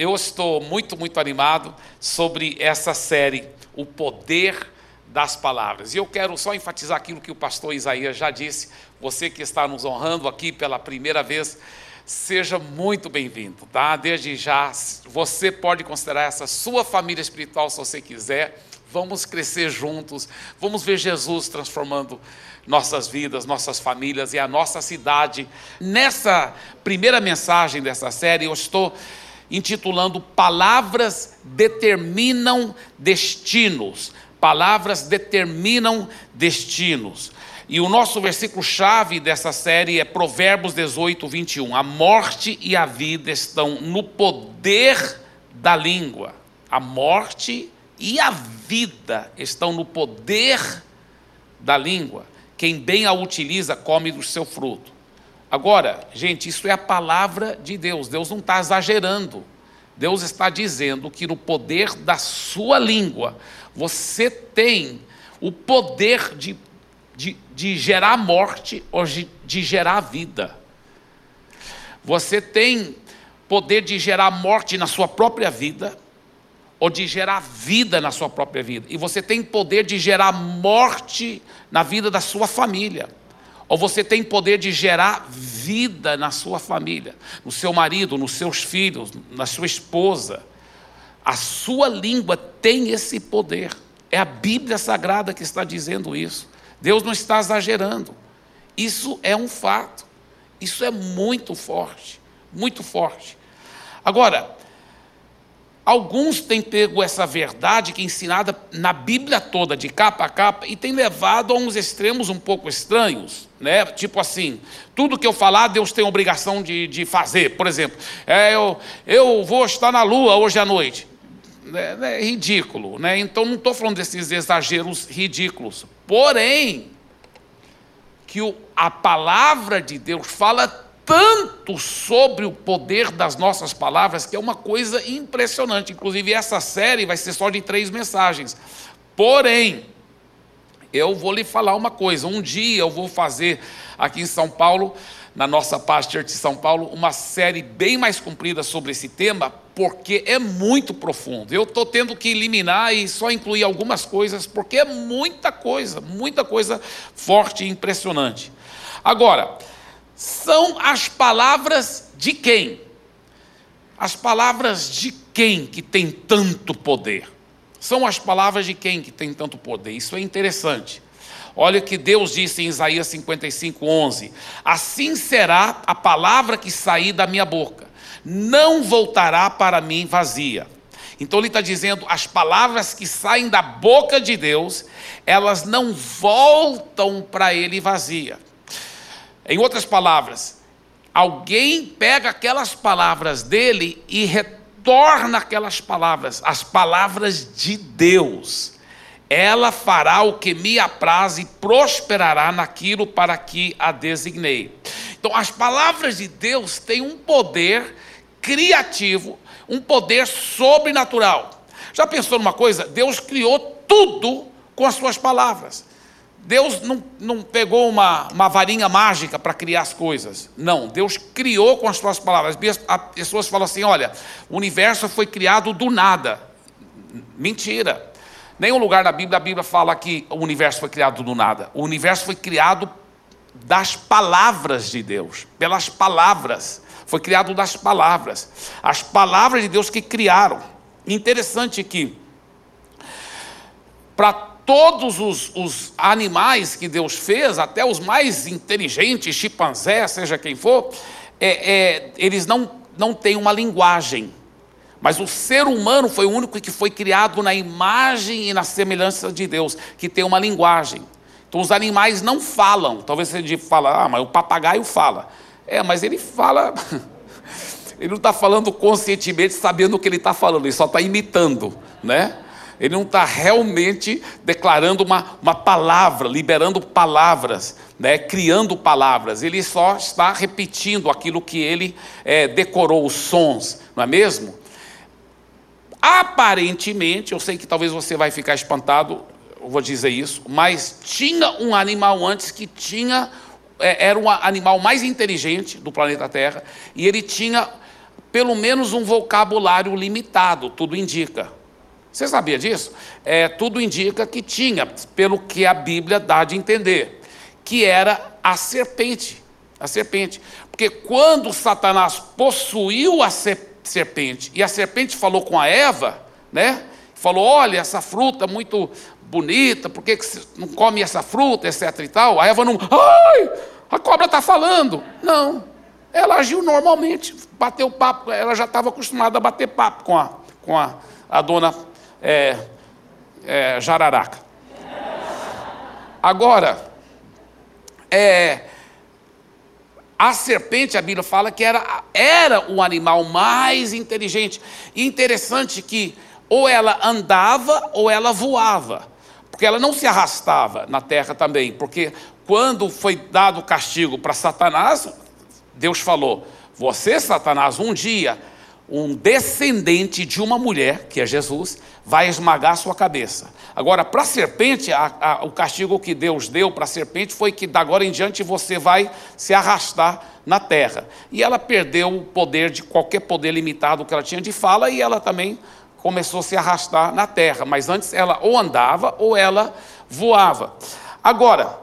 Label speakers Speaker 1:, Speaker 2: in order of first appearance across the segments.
Speaker 1: eu estou muito, muito animado sobre essa série, O Poder das Palavras. E eu quero só enfatizar aquilo que o pastor Isaías já disse. Você que está nos honrando aqui pela primeira vez, seja muito bem-vindo, tá? Desde já, você pode considerar essa sua família espiritual se você quiser. Vamos crescer juntos, vamos ver Jesus transformando nossas vidas, nossas famílias e a nossa cidade. Nessa primeira mensagem dessa série, eu estou intitulando Palavras determinam destinos. Palavras determinam destinos. E o nosso versículo-chave dessa série é Provérbios 18, 21. A morte e a vida estão no poder da língua. A morte e a vida estão no poder da língua. Quem bem a utiliza, come do seu fruto. Agora, gente, isso é a palavra de Deus. Deus não está exagerando. Deus está dizendo que no poder da sua língua, você tem o poder de, de, de gerar morte ou de, de gerar vida. Você tem poder de gerar morte na sua própria vida ou de gerar vida na sua própria vida. E você tem poder de gerar morte na vida da sua família. Ou você tem poder de gerar vida na sua família, no seu marido, nos seus filhos, na sua esposa. A sua língua tem esse poder. É a Bíblia Sagrada que está dizendo isso. Deus não está exagerando. Isso é um fato. Isso é muito forte, muito forte. Agora, Alguns têm pego essa verdade que é ensinada na Bíblia toda, de capa a capa, e têm levado a uns extremos um pouco estranhos, né? Tipo assim, tudo que eu falar, Deus tem obrigação de, de fazer. Por exemplo, é, eu, eu vou estar na lua hoje à noite. É, é ridículo, né? Então não estou falando desses exageros ridículos. Porém, que o, a palavra de Deus fala tanto sobre o poder das nossas palavras que é uma coisa impressionante. Inclusive, essa série vai ser só de três mensagens. Porém, eu vou lhe falar uma coisa: um dia eu vou fazer aqui em São Paulo, na nossa Church de São Paulo, uma série bem mais comprida sobre esse tema, porque é muito profundo. Eu estou tendo que eliminar e só incluir algumas coisas, porque é muita coisa, muita coisa forte e impressionante. Agora, são as palavras de quem? As palavras de quem que tem tanto poder? São as palavras de quem que tem tanto poder? Isso é interessante. Olha o que Deus disse em Isaías 55, 11: Assim será a palavra que sair da minha boca, não voltará para mim vazia. Então ele está dizendo: as palavras que saem da boca de Deus, elas não voltam para ele vazia. Em outras palavras, alguém pega aquelas palavras dele e retorna aquelas palavras, as palavras de Deus. Ela fará o que me apraz e prosperará naquilo para que a designei. Então, as palavras de Deus têm um poder criativo, um poder sobrenatural. Já pensou numa coisa? Deus criou tudo com as suas palavras. Deus não, não pegou uma, uma varinha mágica para criar as coisas. Não, Deus criou com as suas palavras. As pessoas falam assim: olha, o universo foi criado do nada. Mentira. Nenhum lugar da Bíblia, a Bíblia fala que o universo foi criado do nada. O universo foi criado das palavras de Deus, pelas palavras. Foi criado das palavras. As palavras de Deus que criaram. Interessante que, para todos os, os, animais que Deus fez, até os mais inteligentes, chimpanzé, seja quem for, é, é, eles não, não têm uma linguagem. Mas o ser humano foi o único que foi criado na imagem e na semelhança de Deus, que tem uma linguagem. Então os animais não falam. Talvez você fala, ah, mas o papagaio fala. É, mas ele fala. ele não está falando conscientemente, sabendo o que ele está falando, ele só está imitando, né? Ele não está realmente declarando uma, uma palavra, liberando palavras, né, criando palavras, ele só está repetindo aquilo que ele é, decorou, os sons, não é mesmo? Aparentemente, eu sei que talvez você vai ficar espantado, eu vou dizer isso, mas tinha um animal antes que tinha, é, era o animal mais inteligente do planeta Terra, e ele tinha pelo menos um vocabulário limitado, tudo indica. Você sabia disso? É, tudo indica que tinha, pelo que a Bíblia dá de entender, que era a serpente. A serpente. Porque quando Satanás possuiu a serpente e a serpente falou com a Eva, né? Falou: olha, essa fruta muito bonita, por que, que não come essa fruta, etc e tal? A Eva não, ai, a cobra está falando. Não, ela agiu normalmente, bateu papo, ela já estava acostumada a bater papo com a, com a, a dona é, é, Jararaca. Agora, é, a serpente, a Bíblia fala que era, era o animal mais inteligente. E interessante que ou ela andava ou ela voava. Porque ela não se arrastava na terra também. Porque quando foi dado o castigo para Satanás, Deus falou: Você, Satanás, um dia um descendente de uma mulher, que é Jesus, vai esmagar sua cabeça. Agora, para a serpente, o castigo que Deus deu para a serpente foi que, da agora em diante, você vai se arrastar na terra. E ela perdeu o poder de qualquer poder limitado que ela tinha de fala, e ela também começou a se arrastar na terra. Mas antes ela ou andava ou ela voava. Agora,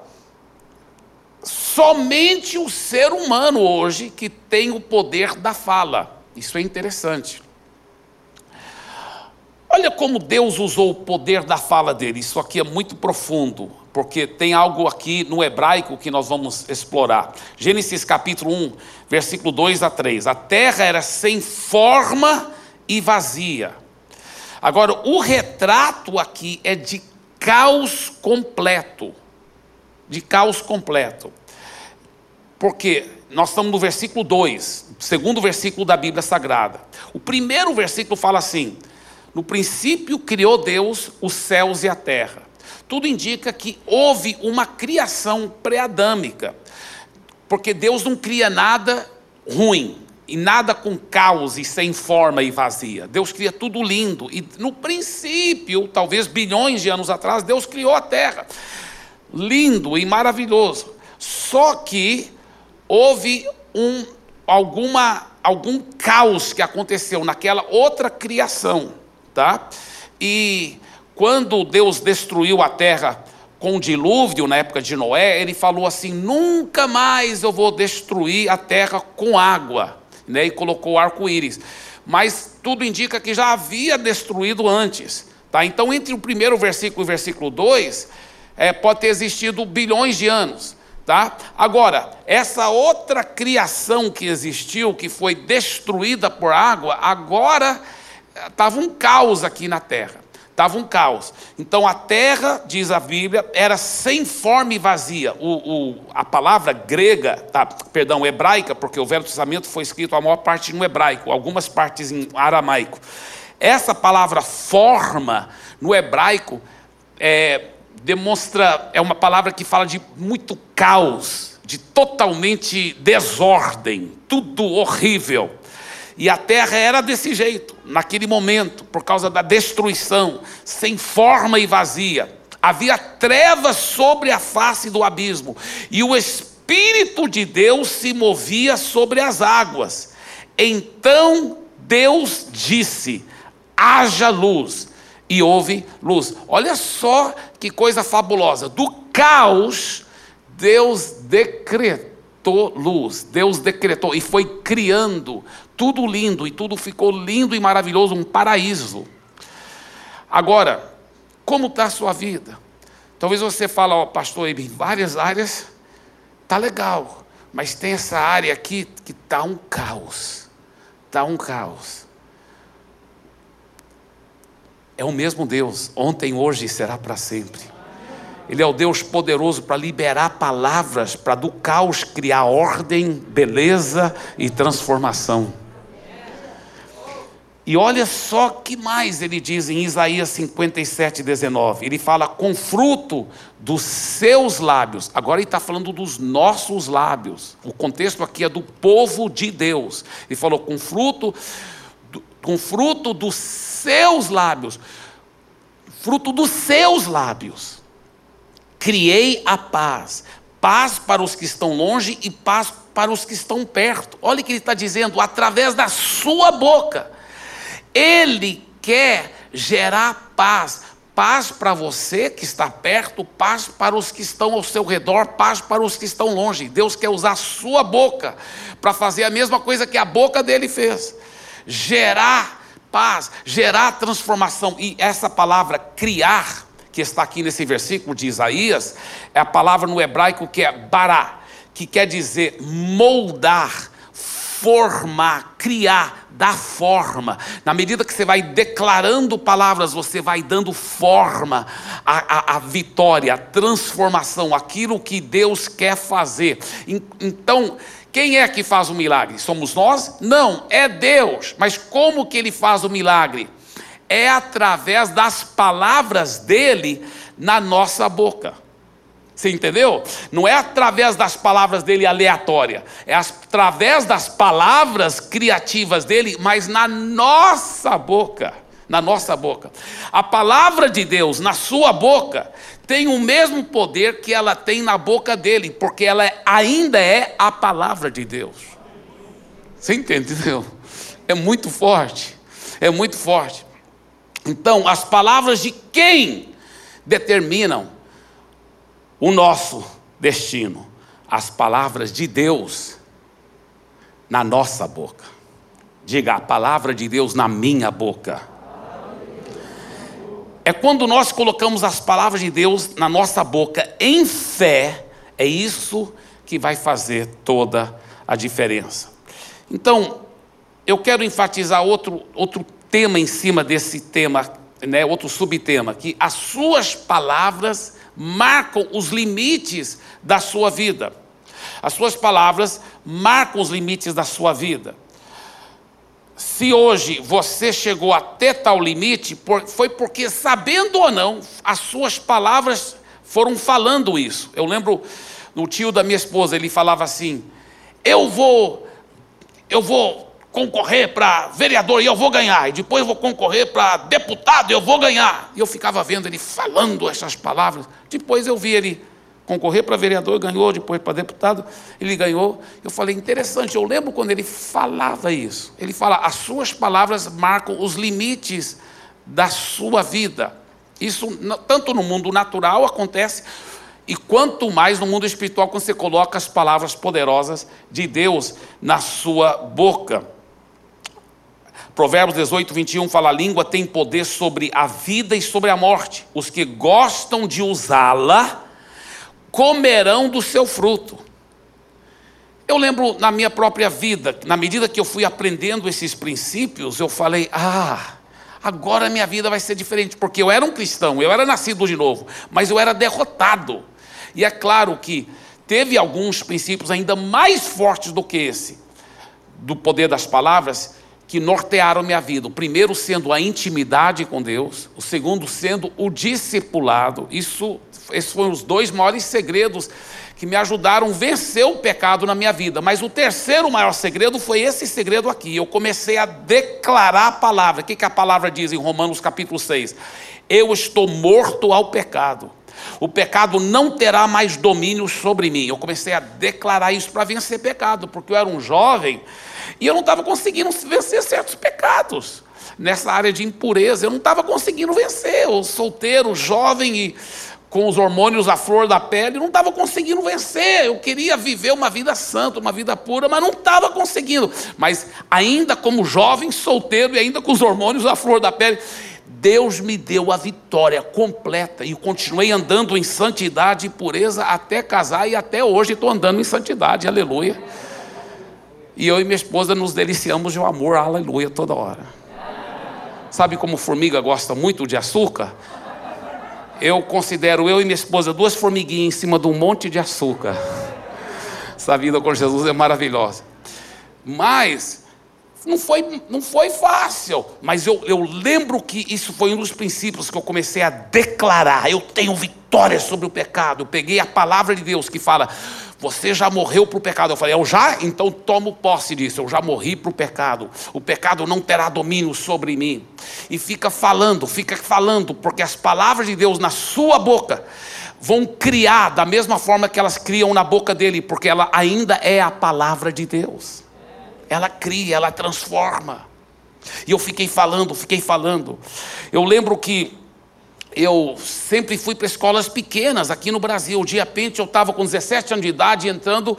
Speaker 1: somente o ser humano hoje que tem o poder da fala. Isso é interessante. Olha como Deus usou o poder da fala dele. Isso aqui é muito profundo, porque tem algo aqui no hebraico que nós vamos explorar. Gênesis capítulo 1, versículo 2 a 3. A terra era sem forma e vazia. Agora, o retrato aqui é de caos completo. De caos completo. Porque nós estamos no versículo 2, segundo versículo da Bíblia Sagrada. O primeiro versículo fala assim: No princípio criou Deus os céus e a terra. Tudo indica que houve uma criação pré-adâmica, porque Deus não cria nada ruim e nada com caos e sem forma e vazia. Deus cria tudo lindo e no princípio, talvez bilhões de anos atrás, Deus criou a terra. Lindo e maravilhoso. Só que houve um, alguma, algum caos que aconteceu naquela outra criação, tá? E quando Deus destruiu a terra com o dilúvio na época de Noé, ele falou assim: nunca mais eu vou destruir a terra com água, né? E colocou arco-íris. Mas tudo indica que já havia destruído antes, tá? Então, entre o primeiro versículo e o versículo 2, é, pode ter existido bilhões de anos. Tá? Agora, essa outra criação que existiu, que foi destruída por água, agora estava um caos aqui na terra. Estava um caos. Então a terra, diz a Bíblia, era sem forma e vazia. O, o, a palavra grega, tá, perdão, hebraica, porque o Velho Testamento foi escrito a maior parte no hebraico, algumas partes em aramaico. Essa palavra forma, no hebraico, é, demonstra, é uma palavra que fala de muito caos, de totalmente desordem, tudo horrível. E a terra era desse jeito, naquele momento, por causa da destruição, sem forma e vazia. Havia trevas sobre a face do abismo, e o Espírito de Deus se movia sobre as águas. Então Deus disse: haja luz e houve luz. Olha só que coisa fabulosa. Do caos, Deus decretou luz. Deus decretou e foi criando tudo lindo e tudo ficou lindo e maravilhoso, um paraíso. Agora, como está a sua vida? Talvez você fale, ó, pastor, em várias áreas está legal, mas tem essa área aqui que está um caos. Está um caos. É o mesmo Deus, ontem, hoje e será para sempre. Ele é o Deus poderoso para liberar palavras, para do caos criar ordem, beleza e transformação. E olha só que mais ele diz em Isaías 57, 19. Ele fala com fruto dos seus lábios. Agora ele está falando dos nossos lábios. O contexto aqui é do povo de Deus. Ele falou com fruto, com fruto dos seus lábios, fruto dos seus lábios, criei a paz, paz para os que estão longe e paz para os que estão perto. Olha o que ele está dizendo, através da sua boca. Ele quer gerar paz. Paz para você que está perto, paz para os que estão ao seu redor, paz para os que estão longe. Deus quer usar a sua boca para fazer a mesma coisa que a boca dele fez. Gerar paz, gerar transformação. E essa palavra criar, que está aqui nesse versículo de Isaías, é a palavra no hebraico que é bará, que quer dizer moldar, formar, criar, dar forma. Na medida que você vai declarando palavras, você vai dando forma à, à, à vitória, à transformação, aquilo que Deus quer fazer. Então, quem é que faz o milagre? Somos nós? Não, é Deus. Mas como que ele faz o milagre? É através das palavras dele na nossa boca. Você entendeu? Não é através das palavras dele aleatória, é através das palavras criativas dele, mas na nossa boca. Na nossa boca. A palavra de Deus na sua boca tem o mesmo poder que ela tem na boca dele, porque ela é, ainda é a palavra de Deus. Você entendeu? É muito forte. É muito forte. Então, as palavras de quem determinam o nosso destino? As palavras de Deus na nossa boca. Diga a palavra de Deus na minha boca. É quando nós colocamos as palavras de Deus na nossa boca em fé, é isso que vai fazer toda a diferença. Então, eu quero enfatizar outro, outro tema em cima desse tema, né, outro subtema, que as suas palavras marcam os limites da sua vida. As suas palavras marcam os limites da sua vida. Se hoje você chegou até tal limite, foi porque, sabendo ou não, as suas palavras foram falando isso. Eu lembro do tio da minha esposa, ele falava assim: Eu vou, eu vou concorrer para vereador e eu vou ganhar, e depois vou concorrer para deputado e eu vou ganhar. E eu ficava vendo ele falando essas palavras. Depois eu vi ele concorrer para vereador, ganhou, depois para deputado, ele ganhou. Eu falei, interessante, eu lembro quando ele falava isso. Ele fala, as suas palavras marcam os limites da sua vida. Isso tanto no mundo natural acontece, e quanto mais no mundo espiritual, quando você coloca as palavras poderosas de Deus na sua boca. Provérbios 18, 21 fala: a língua tem poder sobre a vida e sobre a morte. Os que gostam de usá-la comerão do seu fruto. Eu lembro na minha própria vida, na medida que eu fui aprendendo esses princípios, eu falei: ah, agora minha vida vai ser diferente, porque eu era um cristão, eu era nascido de novo, mas eu era derrotado. E é claro que teve alguns princípios ainda mais fortes do que esse, do poder das palavras, que nortearam minha vida. O primeiro sendo a intimidade com Deus, o segundo sendo o discipulado. Isso, esses foram os dois maiores segredos que me ajudaram a vencer o pecado na minha vida. Mas o terceiro maior segredo foi esse segredo aqui. Eu comecei a declarar a palavra. O que, que a palavra diz em Romanos capítulo 6? Eu estou morto ao pecado. O pecado não terá mais domínio sobre mim. Eu comecei a declarar isso para vencer pecado, porque eu era um jovem e eu não estava conseguindo vencer certos pecados. Nessa área de impureza, eu não estava conseguindo vencer. O solteiro, jovem e com os hormônios à flor da pele, não estava conseguindo vencer. Eu queria viver uma vida santa, uma vida pura, mas não estava conseguindo. Mas ainda como jovem, solteiro e ainda com os hormônios à flor da pele, Deus me deu a vitória completa e continuei andando em santidade e pureza até casar e até hoje estou andando em santidade, aleluia. E eu e minha esposa nos deliciamos de um amor, aleluia, toda hora. Sabe como formiga gosta muito de açúcar? Eu considero eu e minha esposa duas formiguinhas em cima de um monte de açúcar. Essa vida com Jesus é maravilhosa. Mas não foi, não foi fácil, mas eu, eu lembro que isso foi um dos princípios que eu comecei a declarar. Eu tenho vitória sobre o pecado. Eu peguei a palavra de Deus que fala: você já morreu para o pecado. Eu falei, eu já? Então tomo posse disso. Eu já morri para o pecado. O pecado não terá domínio sobre mim. E fica falando, fica falando, porque as palavras de Deus na sua boca vão criar da mesma forma que elas criam na boca dele, porque ela ainda é a palavra de Deus. Ela cria, ela transforma. E eu fiquei falando, fiquei falando. Eu lembro que eu sempre fui para escolas pequenas aqui no Brasil. De repente eu estava com 17 anos de idade entrando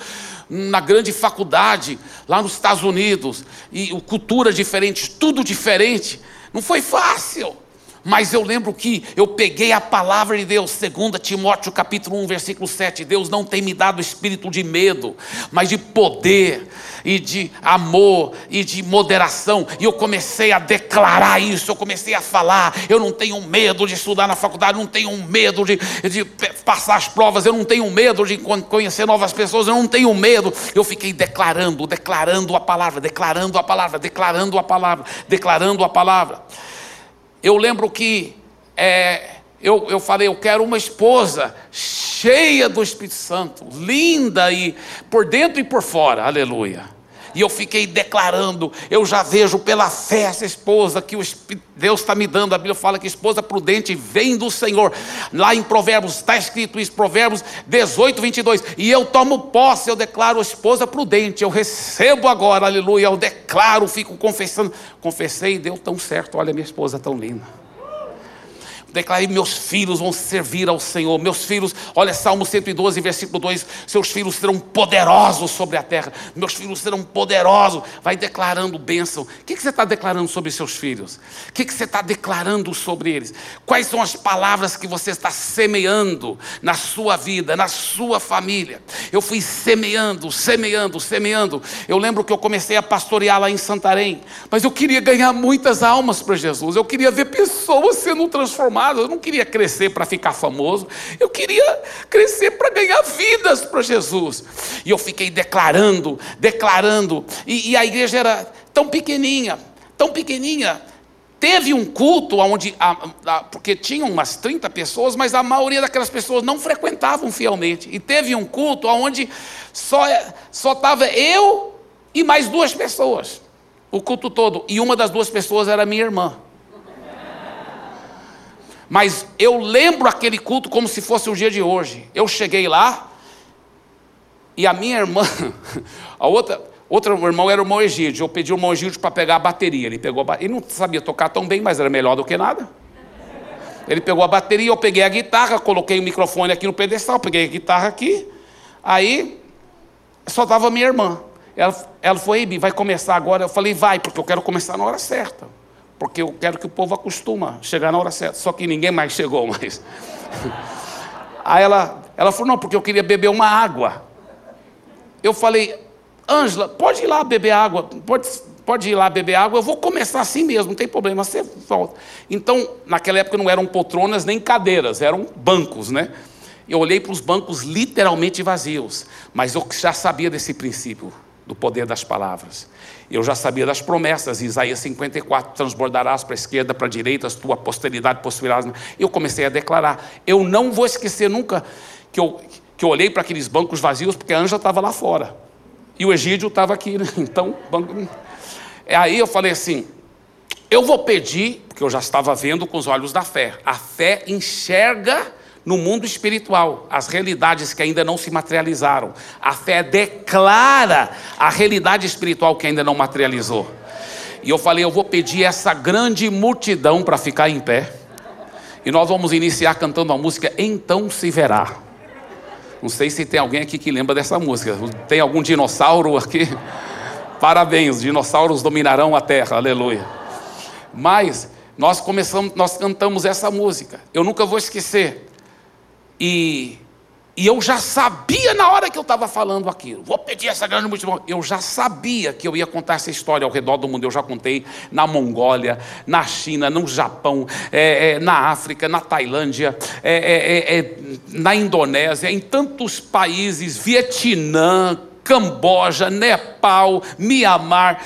Speaker 1: na grande faculdade lá nos Estados Unidos. E cultura diferente, tudo diferente. Não foi fácil. Mas eu lembro que eu peguei a palavra de Deus, 2 Timóteo capítulo 1, versículo 7. Deus não tem me dado espírito de medo, mas de poder e de amor e de moderação. E eu comecei a declarar isso, eu comecei a falar. Eu não tenho medo de estudar na faculdade, não tenho medo de, de passar as provas, eu não tenho medo de conhecer novas pessoas, eu não tenho medo. Eu fiquei declarando, declarando a palavra, declarando a palavra, declarando a palavra, declarando a palavra. Eu lembro que é, eu, eu falei, eu quero uma esposa cheia do Espírito Santo, linda e por dentro e por fora, aleluia. E eu fiquei declarando, eu já vejo pela fé essa esposa que Deus está me dando. A Bíblia fala que esposa prudente vem do Senhor. Lá em Provérbios está escrito isso, Provérbios 18, 22. E eu tomo posse, eu declaro esposa prudente. Eu recebo agora, aleluia. Eu declaro, fico confessando. Confessei, deu tão certo. Olha, minha esposa tão linda. Declarei: meus filhos vão servir ao Senhor. Meus filhos, olha Salmo 112, versículo 2: seus filhos serão poderosos sobre a terra. Meus filhos serão poderosos. Vai declarando bênção. O que, você está declarando sobre seus filhos? O que, que você está declarando sobre eles? Quais são as palavras que você está semeando na sua vida, na sua família? Eu fui semeando, semeando, semeando. Eu lembro que eu comecei a pastorear lá em Santarém, mas eu queria ganhar muitas almas para Jesus. Eu queria ver pessoas sendo transformadas eu não queria crescer para ficar famoso, eu queria crescer para ganhar vidas para Jesus. E eu fiquei declarando, declarando, e, e a igreja era tão pequenininha, tão pequenininha. Teve um culto onde, porque tinham umas 30 pessoas, mas a maioria daquelas pessoas não frequentavam fielmente. E teve um culto onde só estava eu e mais duas pessoas, o culto todo. E uma das duas pessoas era minha irmã. Mas eu lembro aquele culto como se fosse o dia de hoje. Eu cheguei lá e a minha irmã, a outra, outro irmão era o irmão Egídio. Eu pedi o irmão Egídio para pegar a bateria. Ele pegou a, ele não sabia tocar tão bem, mas era melhor do que nada. Ele pegou a bateria, eu peguei a guitarra, coloquei o microfone aqui no pedestal, peguei a guitarra aqui. Aí só estava minha irmã. Ela, ela foi, vai começar agora. Eu falei, vai, porque eu quero começar na hora certa porque eu quero que o povo acostuma chegar na hora certa. Só que ninguém mais chegou mais. Aí ela, ela falou, não, porque eu queria beber uma água. Eu falei, Ângela, pode ir lá beber água, pode, pode ir lá beber água, eu vou começar assim mesmo, não tem problema, você volta. Então, naquela época não eram poltronas nem cadeiras, eram bancos, né? Eu olhei para os bancos literalmente vazios, mas eu já sabia desse princípio do poder das palavras. Eu já sabia das promessas, Isaías 54, transbordarás para a esquerda, para a direita, a tua posteridade possuirás. Eu comecei a declarar. Eu não vou esquecer nunca que eu, que eu olhei para aqueles bancos vazios, porque a Anja estava lá fora. E o Egídio estava aqui, né? então, banco... aí eu falei assim, eu vou pedir, porque eu já estava vendo com os olhos da fé. A fé enxerga no mundo espiritual, as realidades que ainda não se materializaram. A fé declara a realidade espiritual que ainda não materializou. E eu falei, eu vou pedir essa grande multidão para ficar em pé. E nós vamos iniciar cantando a música Então se verá. Não sei se tem alguém aqui que lembra dessa música. Tem algum dinossauro aqui? Parabéns, os dinossauros dominarão a terra. Aleluia. Mas nós começamos, nós cantamos essa música. Eu nunca vou esquecer. E, e eu já sabia na hora que eu estava falando aquilo, vou pedir essa grande multidão. Eu já sabia que eu ia contar essa história ao redor do mundo. Eu já contei na Mongólia, na China, no Japão, é, é, na África, na Tailândia, é, é, é, é na Indonésia, em tantos países, Vietnã, Camboja, Nepal, Mianmar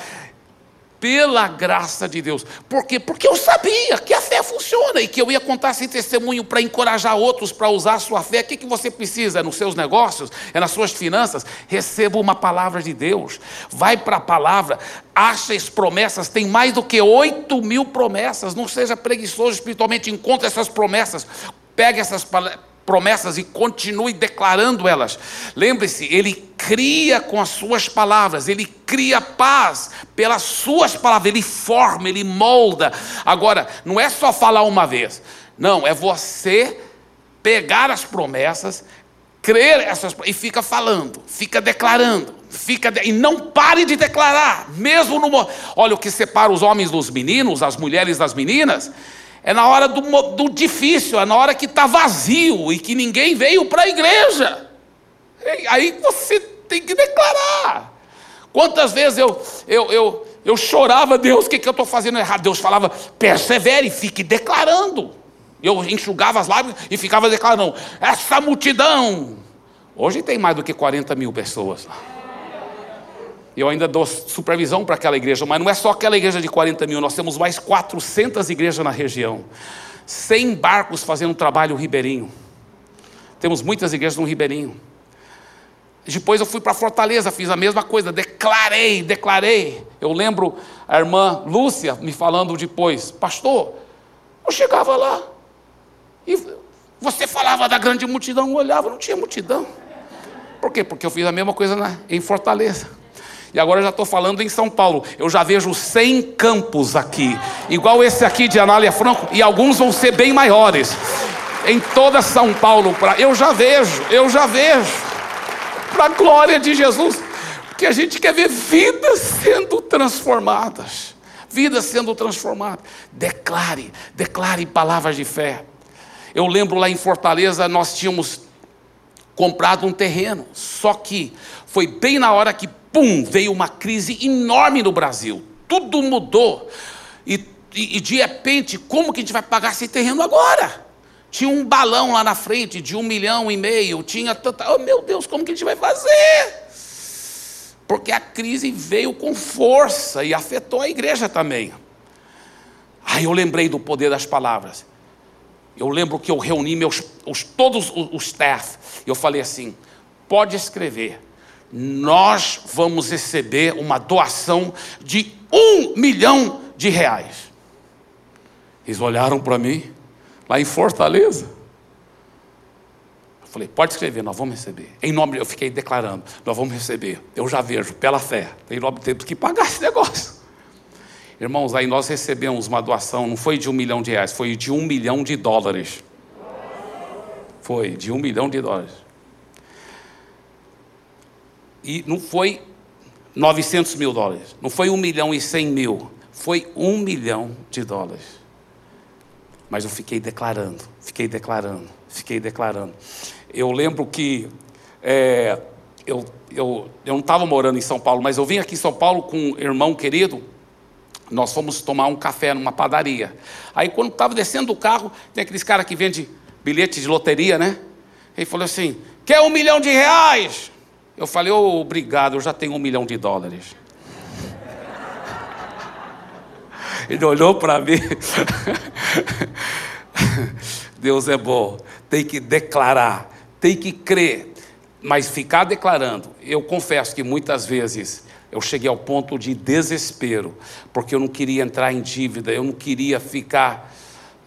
Speaker 1: pela graça de Deus. Por quê? Porque eu sabia que a fé funciona e que eu ia contar esse testemunho para encorajar outros para usar a sua fé. O que, que você precisa? É nos seus negócios? É nas suas finanças? Receba uma palavra de Deus. Vai para a palavra. Acha as promessas. Tem mais do que 8 mil promessas. Não seja preguiçoso espiritualmente. Encontre essas promessas. Pegue essas promessas e continue declarando elas. Lembre-se, ele cria com as suas palavras, ele cria paz pelas suas palavras, ele forma, ele molda. Agora, não é só falar uma vez, não, é você pegar as promessas, crer essas e fica falando, fica declarando, fica e não pare de declarar, mesmo no olha o que separa os homens dos meninos, as mulheres das meninas é na hora do, do difícil, é na hora que está vazio e que ninguém veio para a igreja. Aí você tem que declarar. Quantas vezes eu, eu, eu, eu chorava, Deus, o que, que eu estou fazendo errado? Deus falava, persevere, fique declarando. Eu enxugava as lágrimas e ficava declarando, essa multidão. Hoje tem mais do que 40 mil pessoas lá. Eu ainda dou supervisão para aquela igreja, mas não é só aquela igreja de 40 mil, nós temos mais 400 igrejas na região. 100 barcos fazendo trabalho ribeirinho. Temos muitas igrejas no ribeirinho. Depois eu fui para Fortaleza, fiz a mesma coisa, declarei, declarei. Eu lembro a irmã Lúcia me falando depois, pastor, eu chegava lá e você falava da grande multidão, eu olhava, não tinha multidão. Por quê? Porque eu fiz a mesma coisa na, em Fortaleza. E agora eu já estou falando em São Paulo. Eu já vejo 100 campos aqui, igual esse aqui de Anália Franco, e alguns vão ser bem maiores. Em toda São Paulo, pra... eu já vejo, eu já vejo. Para a glória de Jesus. Porque a gente quer ver vidas sendo transformadas. Vidas sendo transformadas. Declare, declare palavras de fé. Eu lembro lá em Fortaleza, nós tínhamos comprado um terreno. Só que foi bem na hora que pum, veio uma crise enorme no Brasil. Tudo mudou. E, e, e, de repente, como que a gente vai pagar esse terreno agora? Tinha um balão lá na frente de um milhão e meio, tinha tanta. Oh meu Deus, como que a gente vai fazer? Porque a crise veio com força e afetou a igreja também. Aí eu lembrei do poder das palavras. Eu lembro que eu reuni meus, os, todos os, os staff. Eu falei assim: pode escrever nós vamos receber uma doação de um milhão de reais. Eles olharam para mim, lá em Fortaleza. Eu falei, pode escrever, nós vamos receber. Em nome, eu fiquei declarando, nós vamos receber. Eu já vejo, pela fé. Em nome temos que pagar esse negócio. Irmãos, aí nós recebemos uma doação, não foi de um milhão de reais, foi de um milhão de dólares. Foi de um milhão de dólares. E não foi 900 mil dólares, não foi 1 milhão e 100 mil, foi 1 milhão de dólares. Mas eu fiquei declarando, fiquei declarando, fiquei declarando. Eu lembro que é, eu, eu, eu não estava morando em São Paulo, mas eu vim aqui em São Paulo com um irmão querido. Nós fomos tomar um café numa padaria. Aí, quando estava descendo do carro, tem aqueles caras que vendem bilhete de loteria, né? Ele falou assim: quer um milhão de reais? Eu falei, oh, obrigado, eu já tenho um milhão de dólares. Ele olhou para mim. Deus é bom. Tem que declarar, tem que crer, mas ficar declarando. Eu confesso que muitas vezes eu cheguei ao ponto de desespero, porque eu não queria entrar em dívida, eu não queria ficar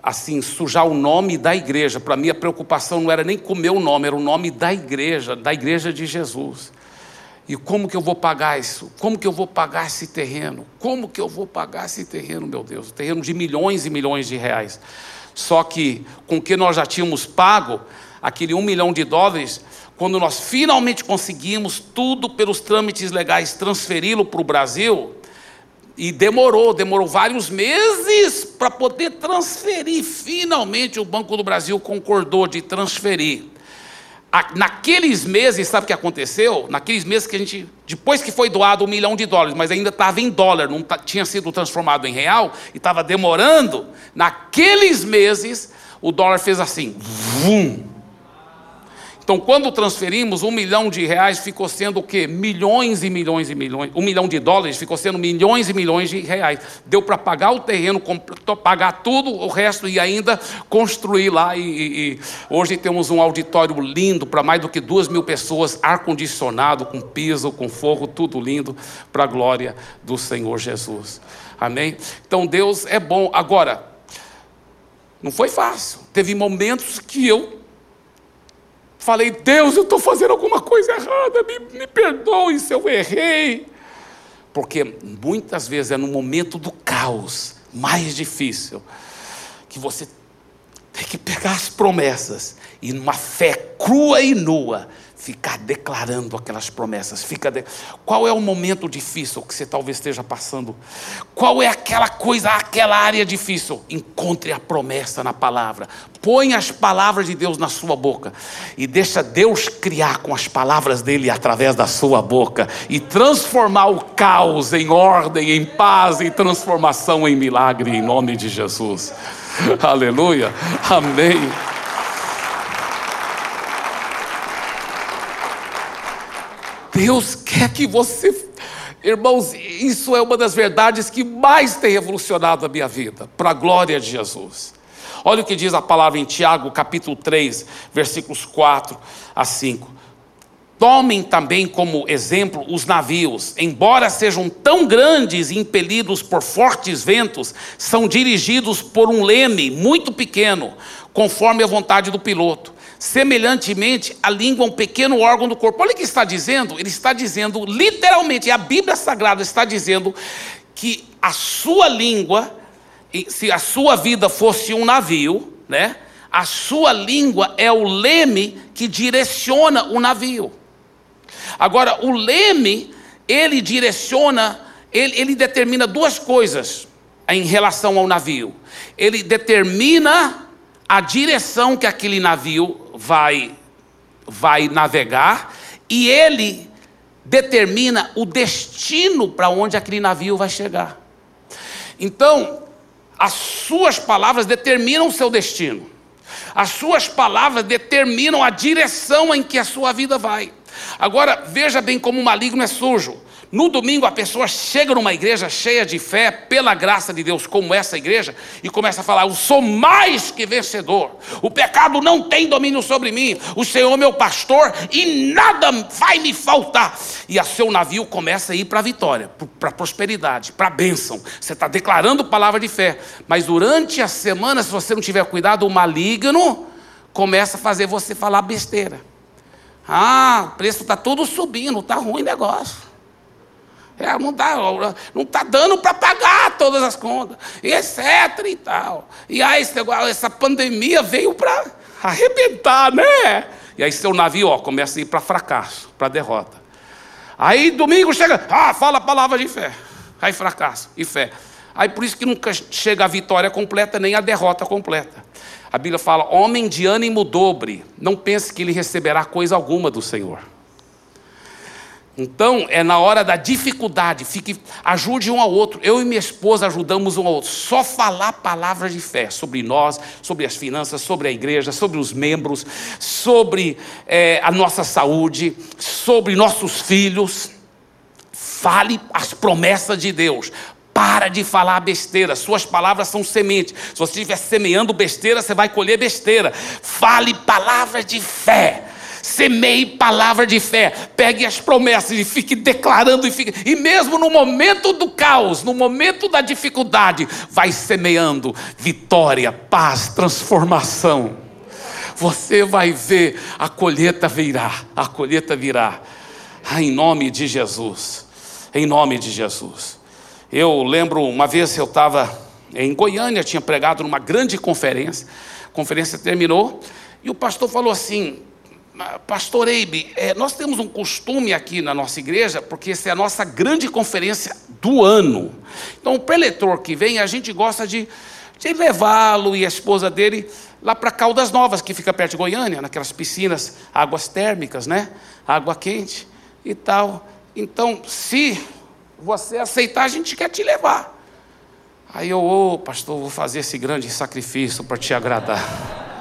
Speaker 1: assim, sujar o nome da igreja. Para mim, a preocupação não era nem com o meu nome, era o nome da igreja, da igreja de Jesus. E como que eu vou pagar isso? Como que eu vou pagar esse terreno? Como que eu vou pagar esse terreno, meu Deus? Terreno de milhões e milhões de reais. Só que com o que nós já tínhamos pago, aquele um milhão de dólares, quando nós finalmente conseguimos tudo pelos trâmites legais transferi-lo para o Brasil, e demorou, demorou vários meses para poder transferir. Finalmente o Banco do Brasil concordou de transferir. Naqueles meses, sabe o que aconteceu? Naqueles meses que a gente, depois que foi doado um milhão de dólares, mas ainda estava em dólar, não tinha sido transformado em real, e estava demorando, naqueles meses, o dólar fez assim, vum, então, quando transferimos um milhão de reais, ficou sendo o quê? Milhões e milhões e milhões. Um milhão de dólares ficou sendo milhões e milhões de reais. Deu para pagar o terreno, pagar tudo o resto e ainda construir lá. E, e, e hoje temos um auditório lindo para mais do que duas mil pessoas, ar-condicionado, com piso, com fogo, tudo lindo, para a glória do Senhor Jesus. Amém? Então, Deus é bom. Agora, não foi fácil. Teve momentos que eu falei: Deus, eu estou fazendo alguma coisa errada, me, me perdoe se eu errei. Porque muitas vezes é no momento do caos mais difícil que você tem que pegar as promessas e, numa fé crua e nua, ficar declarando aquelas promessas. Fica de... Qual é o momento difícil que você talvez esteja passando? Qual é aquela coisa, aquela área difícil? Encontre a promessa na palavra. Põe as palavras de Deus na sua boca e deixa Deus criar com as palavras dele através da sua boca e transformar o caos em ordem, em paz, em transformação em milagre em nome de Jesus. Aleluia. Amém. Deus quer que você. Irmãos, isso é uma das verdades que mais tem revolucionado a minha vida, para a glória de Jesus. Olha o que diz a palavra em Tiago, capítulo 3, versículos 4 a 5. Tomem também como exemplo os navios, embora sejam tão grandes e impelidos por fortes ventos, são dirigidos por um leme muito pequeno, conforme a vontade do piloto. Semelhantemente, a língua é um pequeno órgão do corpo. Olha o que está dizendo. Ele está dizendo, literalmente, a Bíblia Sagrada está dizendo que a sua língua, se a sua vida fosse um navio, né? A sua língua é o leme que direciona o navio. Agora, o leme, ele direciona, ele, ele determina duas coisas em relação ao navio. Ele determina a direção que aquele navio vai, vai navegar e ele determina o destino para onde aquele navio vai chegar. Então, as suas palavras determinam o seu destino. As suas palavras determinam a direção em que a sua vida vai. Agora, veja bem como o maligno é sujo. No domingo a pessoa chega numa igreja cheia de fé, pela graça de Deus, como essa igreja, e começa a falar: Eu sou mais que vencedor, o pecado não tem domínio sobre mim, o Senhor é meu pastor e nada vai me faltar. E a seu navio começa a ir para a vitória, para a prosperidade, para a bênção. Você está declarando palavra de fé, mas durante a semana, se você não tiver cuidado, o maligno começa a fazer você falar besteira. Ah, o preço está tudo subindo, está ruim o negócio. É, não está não tá dando para pagar todas as contas, etc. e tal. E aí esse negócio, essa pandemia veio para arrebentar, né? E aí seu navio ó, começa a ir para fracasso, para derrota. Aí domingo chega, ah, fala a palavra de fé. Aí fracasso e fé. Aí por isso que nunca chega a vitória completa nem a derrota completa. A Bíblia fala: homem de ânimo dobre, não pense que ele receberá coisa alguma do Senhor. Então, é na hora da dificuldade, fique, ajude um ao outro. Eu e minha esposa ajudamos um ao outro. Só falar palavras de fé sobre nós, sobre as finanças, sobre a igreja, sobre os membros, sobre é, a nossa saúde, sobre nossos filhos. Fale as promessas de Deus. Para de falar besteira, suas palavras são sementes. Se você estiver semeando besteira, você vai colher besteira. Fale palavras de fé semeie palavra de fé, pegue as promessas e fique declarando, e, fique, e mesmo no momento do caos, no momento da dificuldade, vai semeando vitória, paz, transformação. Você vai ver a colheita virá, a colheita virá, ah, em nome de Jesus, em nome de Jesus. Eu lembro uma vez eu estava em Goiânia, tinha pregado numa grande conferência, a conferência terminou, e o pastor falou assim: Pastor Eibe, é, nós temos um costume aqui na nossa igreja, porque essa é a nossa grande conferência do ano. Então, o preletor que vem, a gente gosta de, de levá-lo e a esposa dele lá para Caldas Novas, que fica perto de Goiânia, naquelas piscinas, águas térmicas, né? Água quente e tal. Então, se você aceitar, a gente quer te levar. Aí eu, ô oh, pastor, vou fazer esse grande sacrifício para te agradar.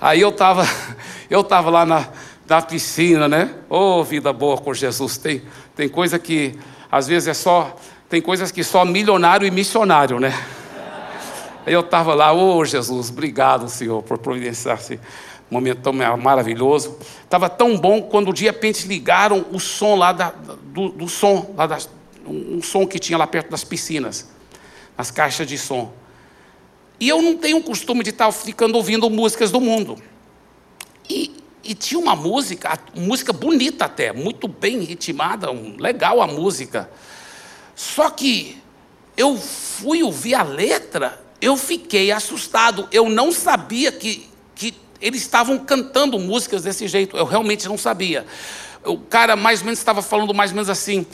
Speaker 1: Aí eu estava eu tava lá na, na piscina, né? Ô, oh, vida boa com Jesus. Tem, tem coisa que, às vezes, é só. Tem coisas que só milionário e missionário, né? Aí eu estava lá, ô oh, Jesus, obrigado, Senhor, por providenciar esse momento tão maravilhoso. Estava tão bom quando de repente ligaram o som lá da, do, do som, lá das, um som que tinha lá perto das piscinas, nas caixas de som. E eu não tenho o costume de estar ficando ouvindo músicas do mundo. E
Speaker 2: e tinha uma música, música bonita até, muito bem ritmada, um, legal a música. Só que eu fui ouvir a letra, eu fiquei assustado. Eu não sabia que, que eles estavam cantando músicas desse jeito. Eu realmente não sabia. O cara mais ou menos estava falando mais ou menos assim.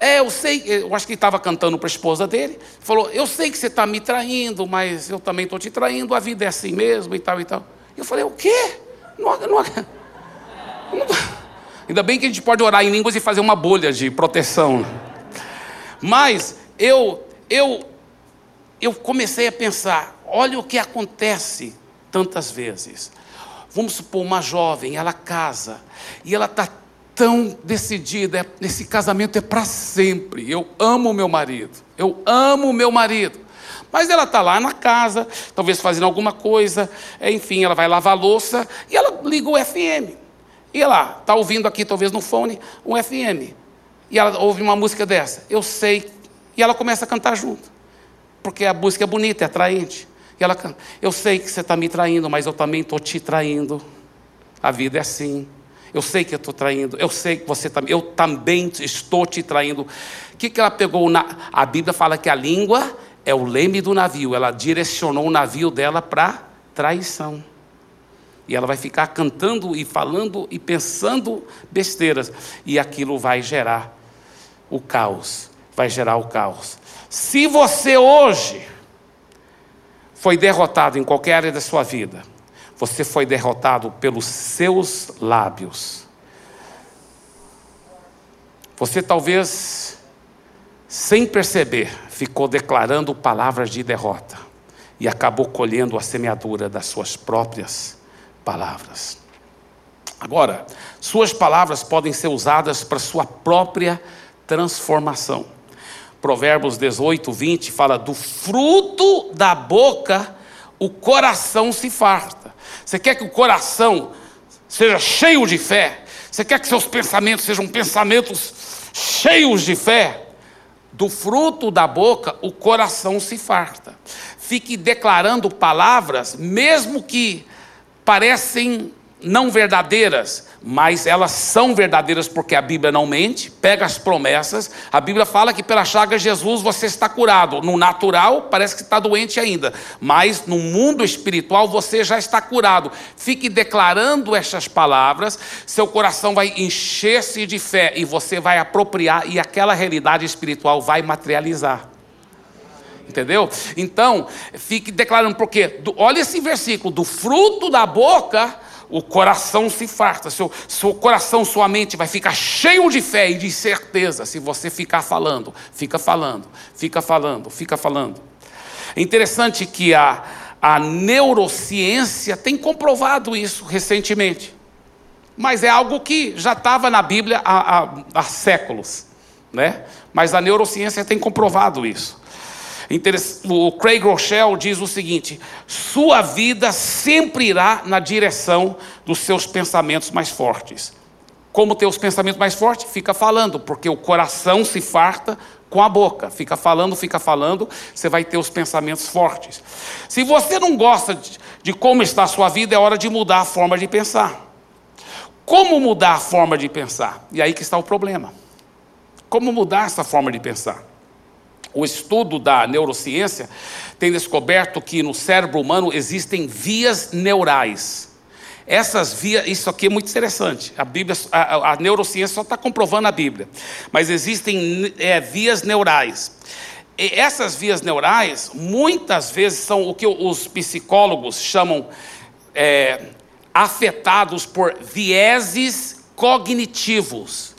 Speaker 2: É, eu sei, eu acho que ele estava cantando para a esposa dele. Falou: Eu sei que você está me traindo, mas eu também estou te traindo. A vida é assim mesmo e tal e tal. Eu falei: O quê? Não, não, não, ainda bem que a gente pode orar em línguas e fazer uma bolha de proteção. Mas eu, eu, eu comecei a pensar: olha o que acontece tantas vezes. Vamos supor uma jovem, ela casa e ela está tão decidida, é, esse casamento é para sempre. Eu amo meu marido, eu amo meu marido. Mas ela está lá na casa, talvez fazendo alguma coisa, é, enfim, ela vai lavar louça e ela liga o FM. E ela está ouvindo aqui, talvez no fone, um FM. E ela ouve uma música dessa. Eu sei. E ela começa a cantar junto. Porque a música é bonita, é atraente. E ela canta. Eu sei que você está me traindo, mas eu também estou te traindo. A vida é assim. Eu sei que eu estou traindo, eu sei que você também, eu também estou te traindo. O que, que ela pegou? Na, a Bíblia fala que a língua é o leme do navio, ela direcionou o navio dela para traição. E ela vai ficar cantando e falando e pensando besteiras, e aquilo vai gerar o caos. Vai gerar o caos. Se você hoje foi derrotado em qualquer área da sua vida, você foi derrotado pelos seus lábios. Você talvez, sem perceber, ficou declarando palavras de derrota e acabou colhendo a semeadura das suas próprias palavras. Agora, suas palavras podem ser usadas para sua própria transformação. Provérbios 18, 20 fala: do fruto da boca o coração se farta. Você quer que o coração seja cheio de fé? Você quer que seus pensamentos sejam pensamentos cheios de fé? Do fruto da boca, o coração se farta. Fique declarando palavras, mesmo que parecem não verdadeiras, mas elas são verdadeiras porque a Bíblia não mente, pega as promessas. A Bíblia fala que pela chaga de Jesus você está curado. No natural, parece que está doente ainda, mas no mundo espiritual você já está curado. Fique declarando estas palavras, seu coração vai encher-se de fé e você vai apropriar, e aquela realidade espiritual vai materializar. Entendeu? Então, fique declarando, porque, olha esse versículo: do fruto da boca o coração se farta, seu, seu coração, sua mente vai ficar cheio de fé e de certeza se você ficar falando, fica falando, fica falando, fica falando. É interessante que a, a neurociência tem comprovado isso recentemente, mas é algo que já estava na Bíblia há, há, há séculos, né? mas a neurociência tem comprovado isso. O Craig Rochelle diz o seguinte: sua vida sempre irá na direção dos seus pensamentos mais fortes. Como ter os pensamentos mais fortes? Fica falando, porque o coração se farta com a boca. Fica falando, fica falando, você vai ter os pensamentos fortes. Se você não gosta de, de como está a sua vida, é hora de mudar a forma de pensar. Como mudar a forma de pensar? E aí que está o problema. Como mudar essa forma de pensar? O estudo da neurociência tem descoberto que no cérebro humano existem vias neurais. Essas vias, isso aqui é muito interessante. A Bíblia, a, a neurociência só está comprovando a Bíblia, mas existem é, vias neurais. E essas vias neurais, muitas vezes, são o que os psicólogos chamam é, afetados por vieses cognitivos.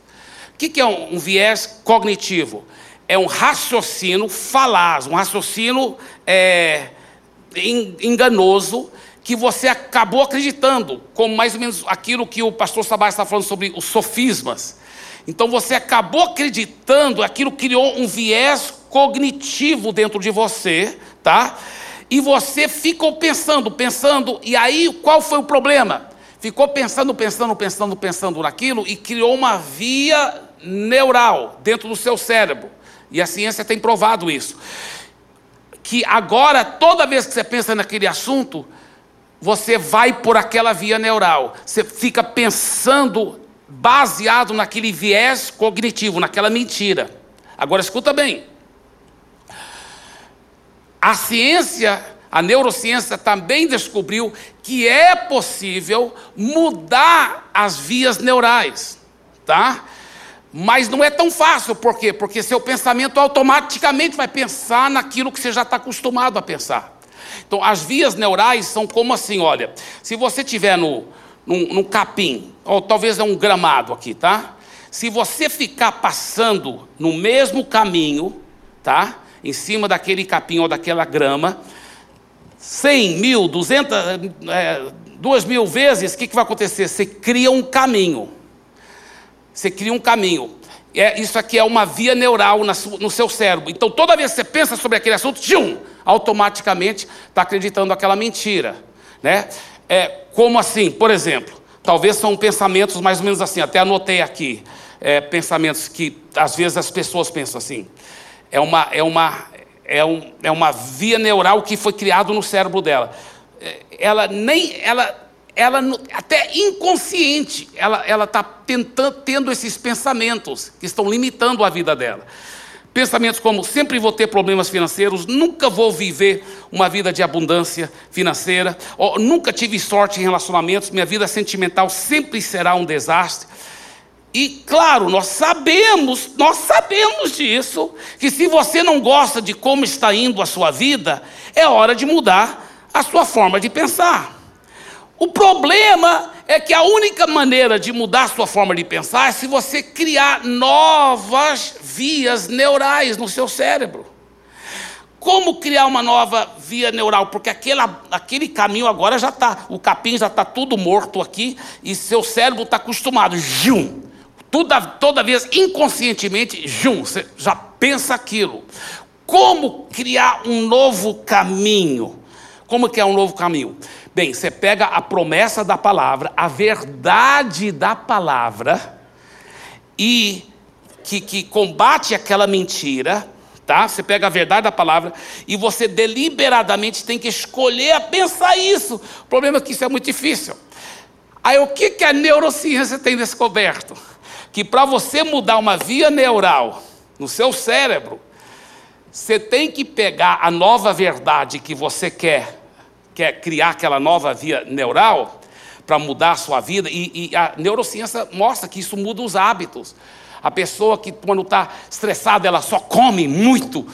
Speaker 2: O que é um, um viés cognitivo? É um raciocínio falaz, um raciocínio é, enganoso, que você acabou acreditando, como mais ou menos aquilo que o pastor Sabá está falando sobre os sofismas. Então você acabou acreditando, aquilo criou um viés cognitivo dentro de você, tá? E você ficou pensando, pensando, e aí qual foi o problema? Ficou pensando, pensando, pensando, pensando naquilo e criou uma via neural dentro do seu cérebro. E a ciência tem provado isso. Que agora, toda vez que você pensa naquele assunto, você vai por aquela via neural. Você fica pensando baseado naquele viés cognitivo, naquela mentira. Agora escuta bem. A ciência, a neurociência também descobriu que é possível mudar as vias neurais, tá? Mas não é tão fácil, por quê? Porque seu pensamento automaticamente vai pensar naquilo que você já está acostumado a pensar. Então, as vias neurais são como assim: olha, se você tiver no, num, num capim, ou talvez é um gramado aqui, tá? Se você ficar passando no mesmo caminho, tá? Em cima daquele capim ou daquela grama, 100 mil, 200, é, 2 mil vezes, o que, que vai acontecer? Você cria um caminho. Você cria um caminho. É, isso aqui é uma via neural no seu cérebro. Então, toda vez que você pensa sobre aquele assunto, tchum, automaticamente está acreditando aquela mentira. Né? É, como assim? Por exemplo, talvez são pensamentos mais ou menos assim, até anotei aqui. É, pensamentos que às vezes as pessoas pensam assim. É uma, é uma, é um, é uma via neural que foi criado no cérebro dela. É, ela nem. Ela, ela até inconsciente, ela está tendo esses pensamentos que estão limitando a vida dela. Pensamentos como sempre vou ter problemas financeiros, nunca vou viver uma vida de abundância financeira, ou nunca tive sorte em relacionamentos, minha vida sentimental sempre será um desastre. E claro, nós sabemos, nós sabemos disso, que se você não gosta de como está indo a sua vida, é hora de mudar a sua forma de pensar. O problema é que a única maneira de mudar a sua forma de pensar é se você criar novas vias neurais no seu cérebro. Como criar uma nova via neural? Porque aquela, aquele caminho agora já está, o capim já está tudo morto aqui e seu cérebro está acostumado. Jum! Toda, toda vez, inconscientemente, jum, você já pensa aquilo. Como criar um novo caminho? Como é um novo caminho? Bem, você pega a promessa da palavra, a verdade da palavra, e que, que combate aquela mentira, tá? Você pega a verdade da palavra e você deliberadamente tem que escolher a pensar isso. O problema é que isso é muito difícil. Aí o que, que a neurociência tem descoberto? Que para você mudar uma via neural no seu cérebro, você tem que pegar a nova verdade que você quer quer criar aquela nova via neural para mudar a sua vida, e, e, a neurociência mostra que isso muda os hábitos. A pessoa que, quando está estressada, ela só come muito.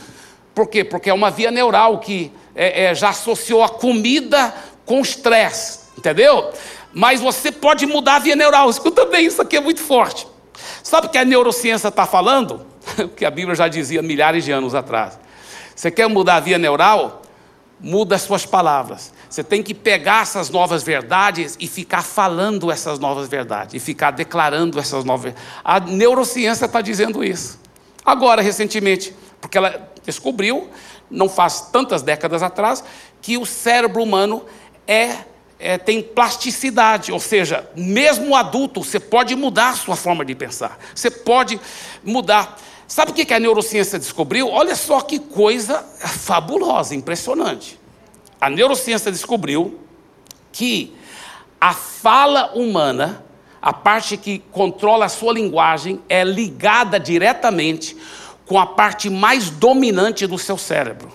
Speaker 2: Por quê? Porque é uma via neural que é, é, já associou a comida com estresse, entendeu? Mas você pode mudar a via neural. Escuta bem, isso aqui é muito forte. Sabe o que a neurociência está falando? O que a Bíblia já dizia milhares de anos atrás. Você quer mudar a via neural? Muda as suas palavras. Você tem que pegar essas novas verdades e ficar falando essas novas verdades, e ficar declarando essas novas. A neurociência está dizendo isso. Agora, recentemente, porque ela descobriu, não faz tantas décadas atrás, que o cérebro humano é, é, tem plasticidade, ou seja, mesmo adulto, você pode mudar a sua forma de pensar, você pode mudar. Sabe o que a neurociência descobriu? Olha só que coisa fabulosa, impressionante a neurociência descobriu que a fala humana, a parte que controla a sua linguagem, é ligada diretamente com a parte mais dominante do seu cérebro.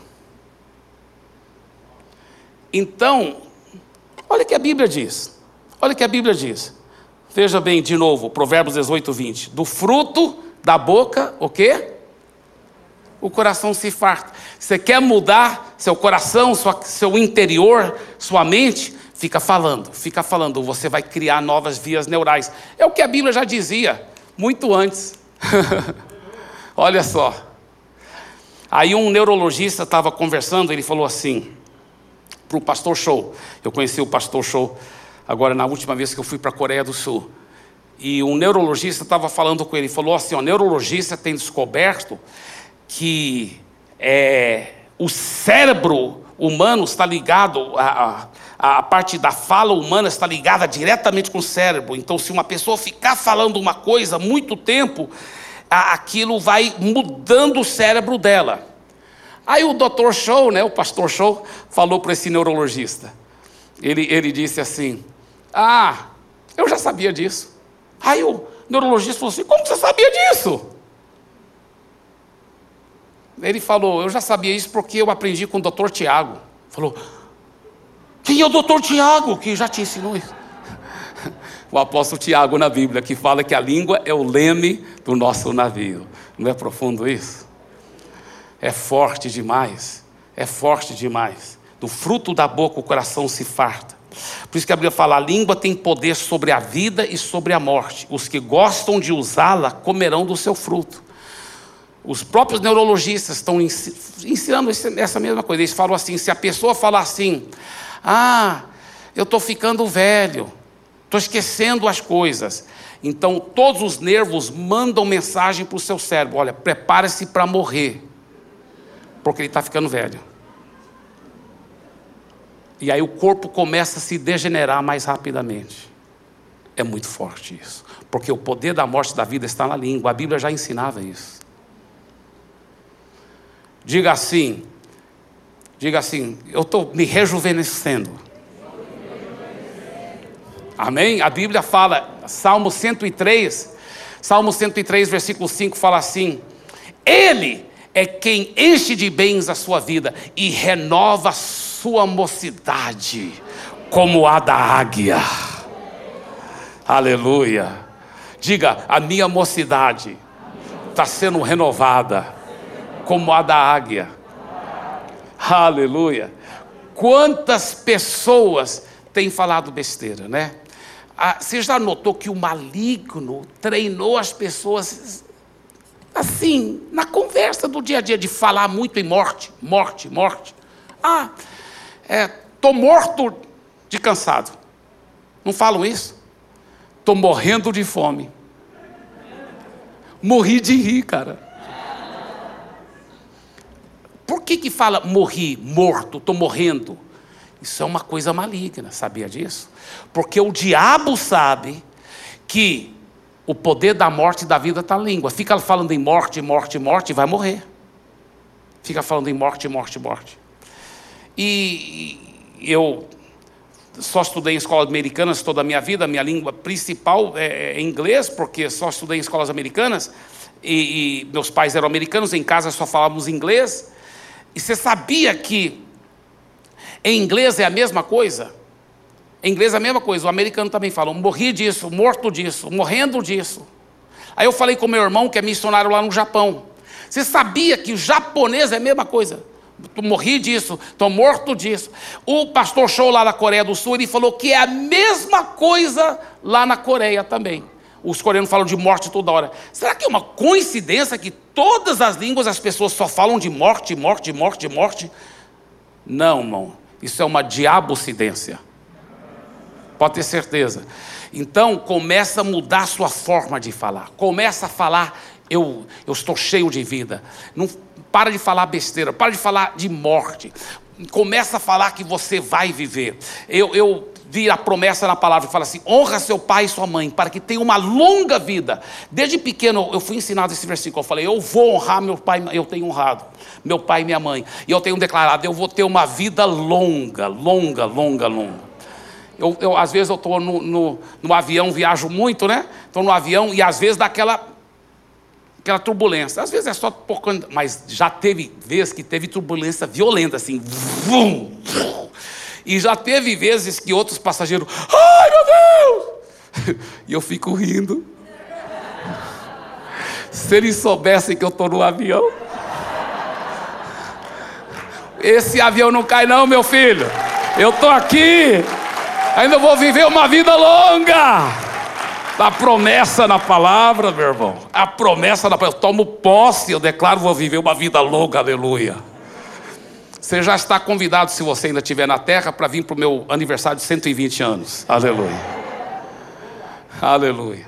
Speaker 2: Então, olha o que a Bíblia diz. Olha o que a Bíblia diz. Veja bem de novo, Provérbios 18, 20. Do fruto da boca, o quê? o coração se farta. Você quer mudar seu coração, sua, seu interior, sua mente? Fica falando, fica falando. Você vai criar novas vias neurais. É o que a Bíblia já dizia, muito antes. Olha só. Aí um neurologista estava conversando, ele falou assim, para o pastor Show. Eu conheci o pastor Show agora na última vez que eu fui para a Coreia do Sul. E um neurologista estava falando com ele, falou assim: o neurologista tem descoberto que é, o cérebro humano está ligado, a, a, a, parte da fala humana está ligada diretamente com o cérebro. Então, se uma pessoa ficar falando uma coisa muito tempo, a, aquilo vai mudando o cérebro dela. Aí o Dr. Show, né, o pastor Show, falou para esse neurologista: ele, ele disse assim: Ah, eu já sabia disso. Aí o neurologista falou assim: Como você sabia disso? Ele falou: Eu já sabia isso porque eu aprendi com o doutor Tiago. Falou: Quem é o doutor Tiago que já te ensinou isso? O apóstolo Tiago na Bíblia, que fala que a língua é o leme do nosso navio. Não é profundo isso? É forte demais. É forte demais. Do fruto da boca o coração se farta. Por isso que a Bíblia fala: a língua tem poder sobre a vida e sobre a morte. Os que gostam de usá-la comerão do seu fruto. Os próprios neurologistas estão ensinando essa mesma coisa. Eles falam assim: se a pessoa falar assim, ah, eu estou ficando velho, estou esquecendo as coisas. Então todos os nervos mandam mensagem para o seu cérebro: olha, prepare-se para morrer, porque ele está ficando velho. E aí o corpo começa a se degenerar mais rapidamente. É muito forte isso, porque o poder da morte da vida está na língua. A Bíblia já ensinava isso. Diga assim, diga assim, eu estou me rejuvenescendo. Amém? A Bíblia fala, Salmo 103, Salmo 103, versículo 5 fala assim: Ele é quem enche de bens a sua vida e renova a sua mocidade, como a da águia. Aleluia. Diga, a minha mocidade está sendo renovada como a da águia. Aleluia. Quantas pessoas têm falado besteira, né? Ah, você já notou que o maligno treinou as pessoas assim, na conversa do dia a dia, de falar muito em morte, morte, morte. Ah, estou é, morto de cansado. Não falam isso? Estou morrendo de fome. Morri de rir, cara. Por que, que fala morri, morto, estou morrendo? Isso é uma coisa maligna, sabia disso? Porque o diabo sabe que o poder da morte e da vida está na língua. Fica falando em morte, morte, morte, vai morrer. Fica falando em morte, morte, morte. E eu só estudei em escolas americanas toda a minha vida, minha língua principal é, é inglês, porque só estudei em escolas americanas, e, e meus pais eram americanos, em casa só falávamos inglês. E você sabia que em inglês é a mesma coisa? Em inglês é a mesma coisa, o americano também fala, morri disso, morto disso, morrendo disso. Aí eu falei com meu irmão, que é missionário lá no Japão. Você sabia que o japonês é a mesma coisa? Morri disso, estou morto disso. O pastor show lá da Coreia do Sul, ele falou que é a mesma coisa lá na Coreia também. Os coreanos falam de morte toda hora. Será que é uma coincidência que todas as línguas as pessoas só falam de morte, morte, morte, morte? Não, irmão. Isso é uma diabocidência. Pode ter certeza. Então, começa a mudar a sua forma de falar. Começa a falar, eu, eu estou cheio de vida. Não para de falar besteira, para de falar de morte. Começa a falar que você vai viver. Eu, eu vi a promessa na palavra que fala assim: honra seu pai e sua mãe, para que tenha uma longa vida. Desde pequeno eu fui ensinado esse versículo. Eu falei: eu vou honrar meu pai, eu tenho honrado, meu pai e minha mãe. E eu tenho declarado: eu vou ter uma vida longa, longa, longa, longa. Eu, eu às vezes eu estou no, no, no, avião, viajo muito, né? Estou no avião e às vezes dá aquela, aquela turbulência. Às vezes é só pouco, mas já teve vezes que teve turbulência violenta, assim. Vum, vum. E já teve vezes que outros passageiros, ai meu Deus! E eu fico rindo. Se eles soubessem que eu estou no avião. Esse avião não cai, não, meu filho. Eu estou aqui. Ainda vou viver uma vida longa. A promessa na palavra, meu irmão. A promessa na palavra. Eu tomo posse, eu declaro, vou viver uma vida longa, aleluia. Você já está convidado, se você ainda estiver na terra, para vir para o meu aniversário de 120 anos. Aleluia. Aleluia.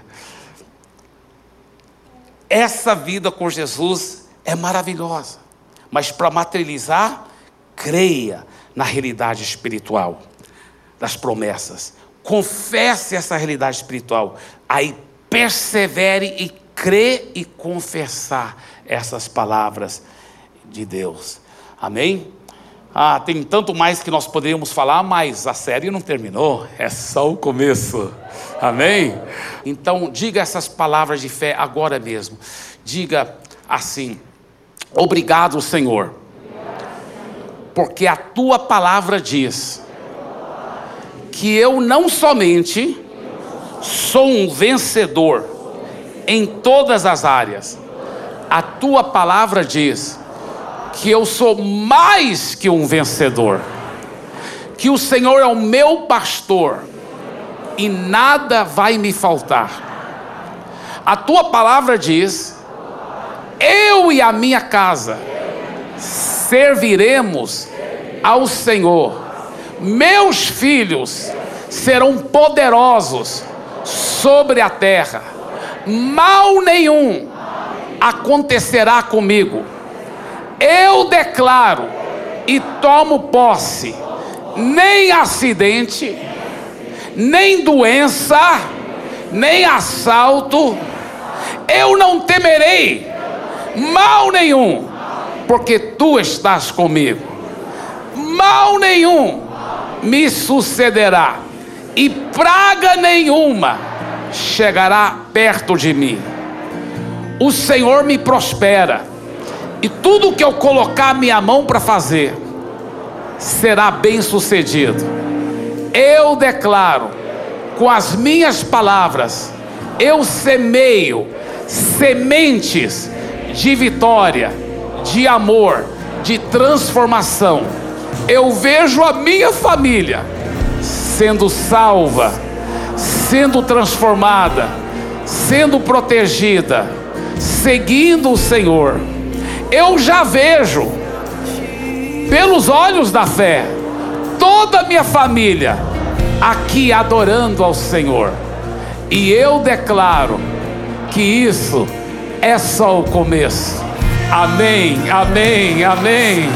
Speaker 2: Essa vida com Jesus é maravilhosa. Mas para materializar, creia na realidade espiritual das promessas. Confesse essa realidade espiritual. Aí persevere e crê e confessar essas palavras de Deus. Amém? Ah, tem tanto mais que nós poderíamos falar, mas a série não terminou, é só o começo. Amém? Então, diga essas palavras de fé agora mesmo. Diga assim: Obrigado, Senhor, porque a tua palavra diz que eu não somente sou um vencedor em todas as áreas, a tua palavra diz que eu sou mais que um vencedor, que o Senhor é o meu pastor e nada vai me faltar. A tua palavra diz: eu e a minha casa serviremos ao Senhor, meus filhos serão poderosos sobre a terra, mal nenhum acontecerá comigo. Eu declaro e tomo posse: nem acidente, nem doença, nem assalto, eu não temerei mal nenhum, porque tu estás comigo. Mal nenhum me sucederá, e praga nenhuma chegará perto de mim. O Senhor me prospera e tudo que eu colocar minha mão para fazer será bem sucedido. Eu declaro, com as minhas palavras, eu semeio sementes de vitória, de amor, de transformação. Eu vejo a minha família sendo salva, sendo transformada, sendo protegida, seguindo o Senhor eu já vejo, pelos olhos da fé, toda a minha família aqui adorando ao Senhor. E eu declaro que isso é só o começo. Amém, amém, amém.